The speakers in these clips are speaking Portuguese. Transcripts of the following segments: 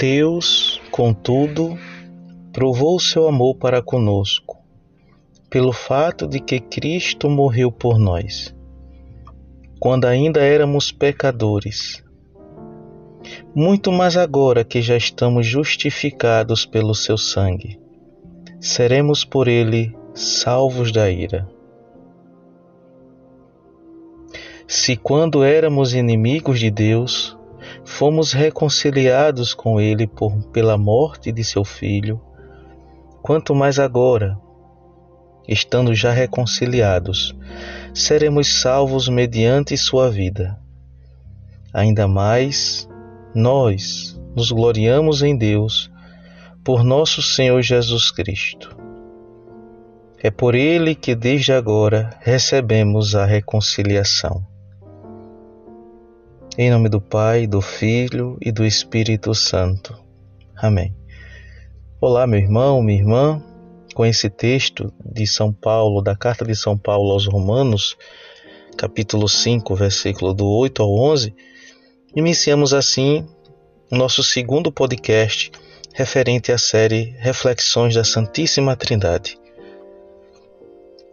Deus, contudo, provou seu amor para conosco, pelo fato de que Cristo morreu por nós, quando ainda éramos pecadores. Muito mais agora que já estamos justificados pelo seu sangue, seremos por ele salvos da ira. Se quando éramos inimigos de Deus, fomos reconciliados com Ele por, pela morte de seu Filho, quanto mais agora, estando já reconciliados, seremos salvos mediante sua vida. Ainda mais, nós nos gloriamos em Deus por nosso Senhor Jesus Cristo. É por ele que desde agora recebemos a reconciliação. Em nome do Pai, do Filho e do Espírito Santo. Amém. Olá, meu irmão, minha irmã. Com esse texto de São Paulo, da carta de São Paulo aos Romanos, capítulo 5, versículo do 8 ao 11, iniciamos assim nosso segundo podcast referente à série Reflexões da Santíssima Trindade.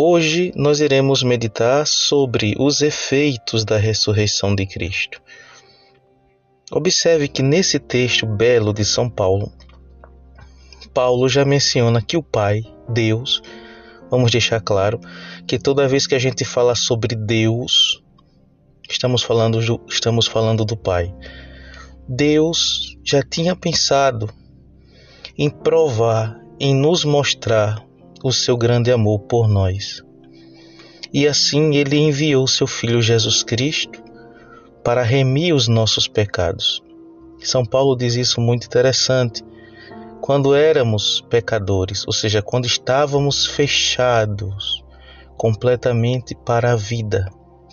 Hoje nós iremos meditar sobre os efeitos da ressurreição de Cristo. Observe que nesse texto belo de São Paulo, Paulo já menciona que o Pai, Deus, vamos deixar claro que toda vez que a gente fala sobre Deus, estamos falando, estamos falando do Pai. Deus já tinha pensado em provar, em nos mostrar o seu grande amor por nós. E assim ele enviou seu Filho Jesus Cristo para remir os nossos pecados. São Paulo diz isso muito interessante. Quando éramos pecadores, ou seja, quando estávamos fechados completamente para a vida.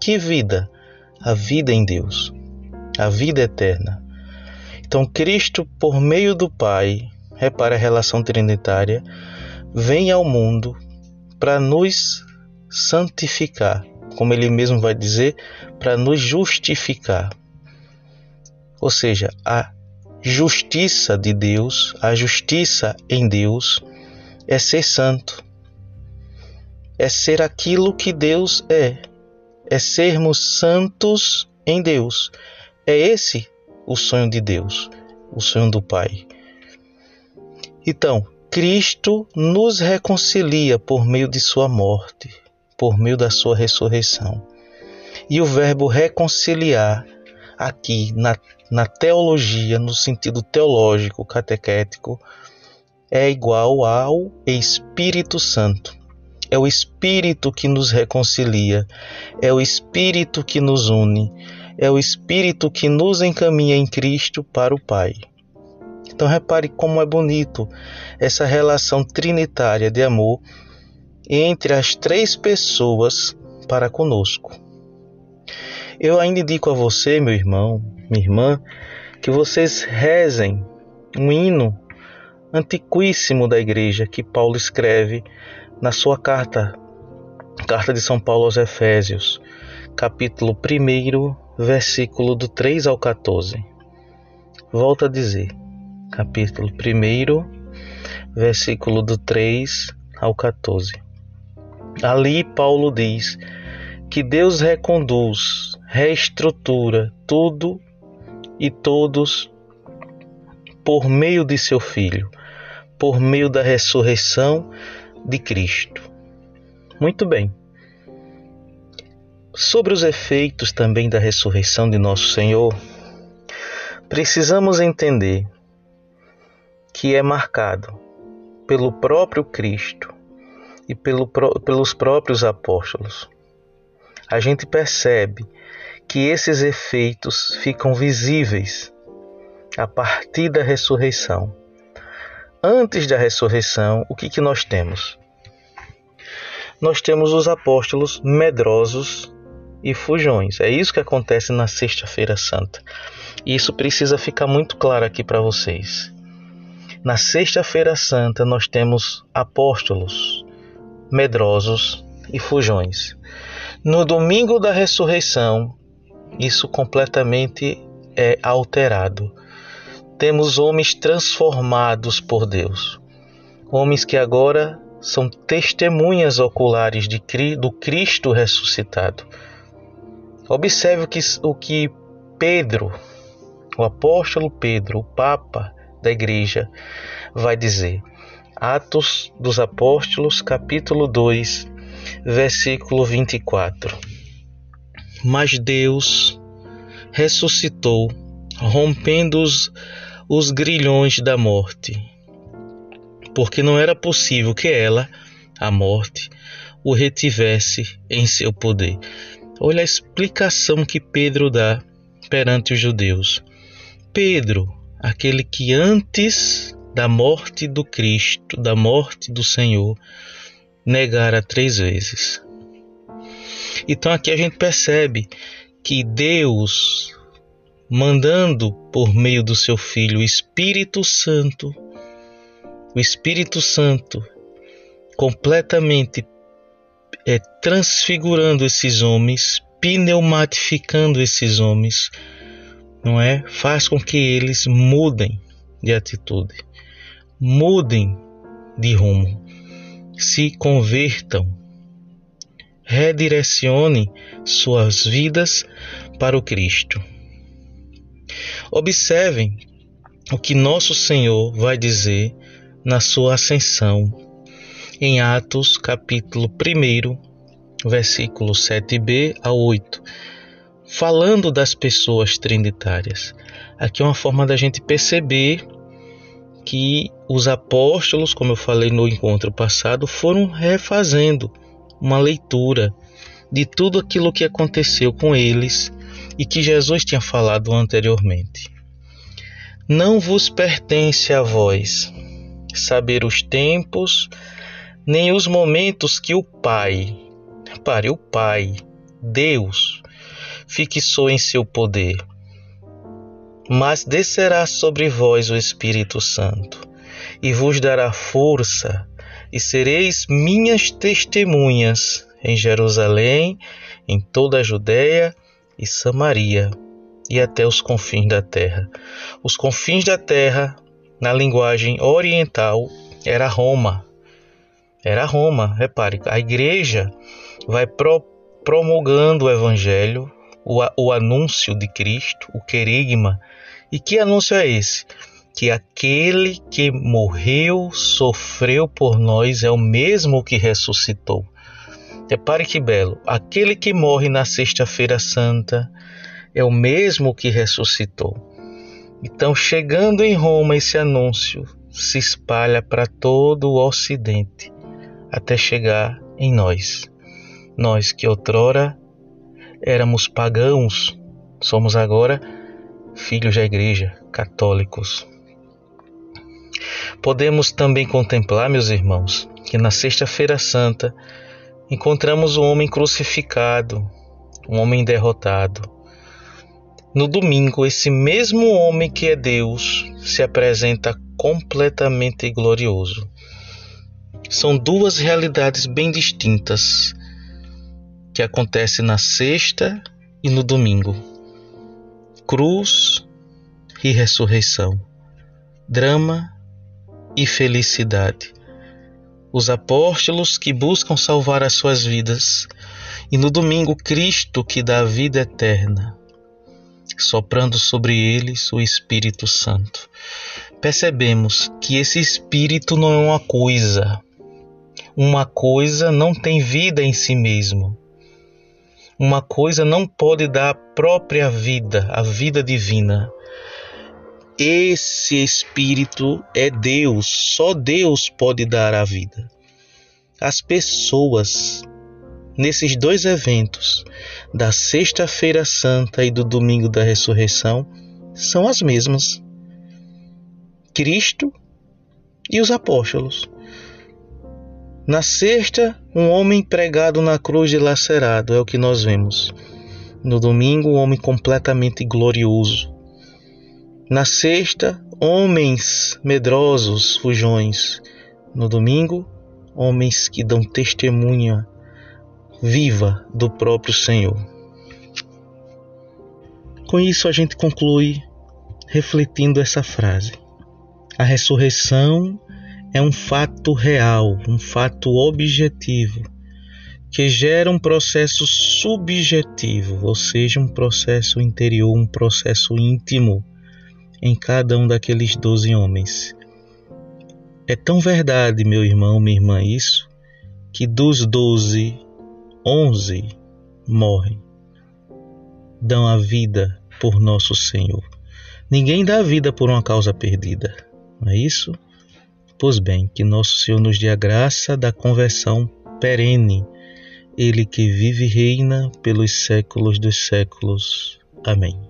Que vida? A vida em Deus, a vida eterna. Então, Cristo, por meio do Pai, repara a relação trinitária, vem ao mundo para nos santificar, como ele mesmo vai dizer, para nos justificar. Ou seja, a justiça de Deus, a justiça em Deus, é ser santo, é ser aquilo que Deus é, é sermos santos em Deus. É esse o sonho de Deus, o sonho do Pai. Então, Cristo nos reconcilia por meio de sua morte, por meio da sua ressurreição. E o verbo reconciliar, aqui na, na teologia, no sentido teológico, catequético, é igual ao Espírito Santo. É o Espírito que nos reconcilia, é o Espírito que nos une, é o Espírito que nos encaminha em Cristo para o Pai. Então repare como é bonito essa relação trinitária de amor entre as três pessoas para conosco. Eu ainda indico a você, meu irmão, minha irmã, que vocês rezem um hino antiquíssimo da igreja que Paulo escreve na sua carta, carta de São Paulo aos Efésios, capítulo 1, versículo do 3 ao 14. Volta a dizer: capítulo 1, versículo do 3 ao 14. Ali Paulo diz que Deus reconduz, reestrutura tudo e todos por meio de seu Filho, por meio da ressurreição de Cristo. Muito bem. Sobre os efeitos também da ressurreição de nosso Senhor, precisamos entender que é marcado pelo próprio Cristo e pelo, pelos próprios apóstolos. A gente percebe que esses efeitos ficam visíveis a partir da ressurreição. Antes da ressurreição, o que, que nós temos? Nós temos os apóstolos medrosos e fujões. É isso que acontece na Sexta-feira Santa. E isso precisa ficar muito claro aqui para vocês. Na Sexta-feira Santa, nós temos apóstolos, medrosos e fujões. No domingo da ressurreição, isso completamente é alterado. temos homens transformados por Deus, homens que agora são testemunhas oculares de, do Cristo ressuscitado. Observe o que, o que Pedro, o apóstolo Pedro, o Papa da Igreja, vai dizer. Atos dos Apóstolos, capítulo 2, versículo 24. Mas Deus ressuscitou, rompendo os, os grilhões da morte, porque não era possível que ela, a morte, o retivesse em seu poder. Olha a explicação que Pedro dá perante os judeus. Pedro, aquele que antes da morte do Cristo, da morte do Senhor, negara três vezes. Então aqui a gente percebe que Deus, mandando por meio do seu Filho o Espírito Santo, o Espírito Santo completamente é, transfigurando esses homens, pneumatificando esses homens, não é? Faz com que eles mudem de atitude mudem de rumo, se convertam, redirecionem suas vidas para o Cristo. Observem o que nosso Senhor vai dizer na sua ascensão em Atos, capítulo 1, versículo 7b a 8, falando das pessoas trinitárias. Aqui é uma forma da gente perceber que os apóstolos, como eu falei no encontro passado, foram refazendo uma leitura de tudo aquilo que aconteceu com eles e que Jesus tinha falado anteriormente. Não vos pertence a vós saber os tempos, nem os momentos que o Pai, repare, o Pai, Deus, fixou em seu poder mas descerá sobre vós o Espírito Santo, e vos dará força, e sereis minhas testemunhas em Jerusalém, em toda a Judéia e Samaria, e até os confins da terra. Os confins da terra, na linguagem oriental, era Roma. Era Roma, repare, a igreja vai pro, promulgando o evangelho, o, o anúncio de Cristo, o querigma, e que anúncio é esse? Que aquele que morreu, sofreu por nós, é o mesmo que ressuscitou. Repare que belo, aquele que morre na Sexta-feira Santa é o mesmo que ressuscitou. Então, chegando em Roma, esse anúncio se espalha para todo o Ocidente, até chegar em nós. Nós que outrora éramos pagãos, somos agora filhos da Igreja, católicos. Podemos também contemplar, meus irmãos, que na Sexta-feira Santa encontramos um homem crucificado, um homem derrotado. No domingo, esse mesmo homem que é Deus se apresenta completamente glorioso. São duas realidades bem distintas que acontecem na sexta e no domingo cruz e ressurreição, drama e felicidade. Os apóstolos que buscam salvar as suas vidas, e no domingo Cristo que dá a vida eterna, soprando sobre eles o Espírito Santo. Percebemos que esse Espírito não é uma coisa. Uma coisa não tem vida em si mesmo uma coisa não pode dar a própria vida, a vida divina. Esse Espírito é Deus, só Deus pode dar a vida. As pessoas, nesses dois eventos, da Sexta-feira Santa e do Domingo da Ressurreição, são as mesmas. Cristo e os apóstolos. Na sexta, um homem pregado na cruz e lacerado, é o que nós vemos. No domingo, um homem completamente glorioso. Na sexta, homens medrosos, fujões. No domingo, homens que dão testemunha viva do próprio Senhor. Com isso, a gente conclui refletindo essa frase. A ressurreição é um fato real, um fato objetivo, que gera um processo subjetivo, ou seja, um processo interior, um processo íntimo em cada um daqueles doze homens. É tão verdade, meu irmão, minha irmã, isso, que dos doze, onze morrem, dão a vida por nosso Senhor. Ninguém dá a vida por uma causa perdida, não é isso? Pois bem, que nosso Senhor nos dê a graça da conversão perene, Ele que vive e reina pelos séculos dos séculos. Amém.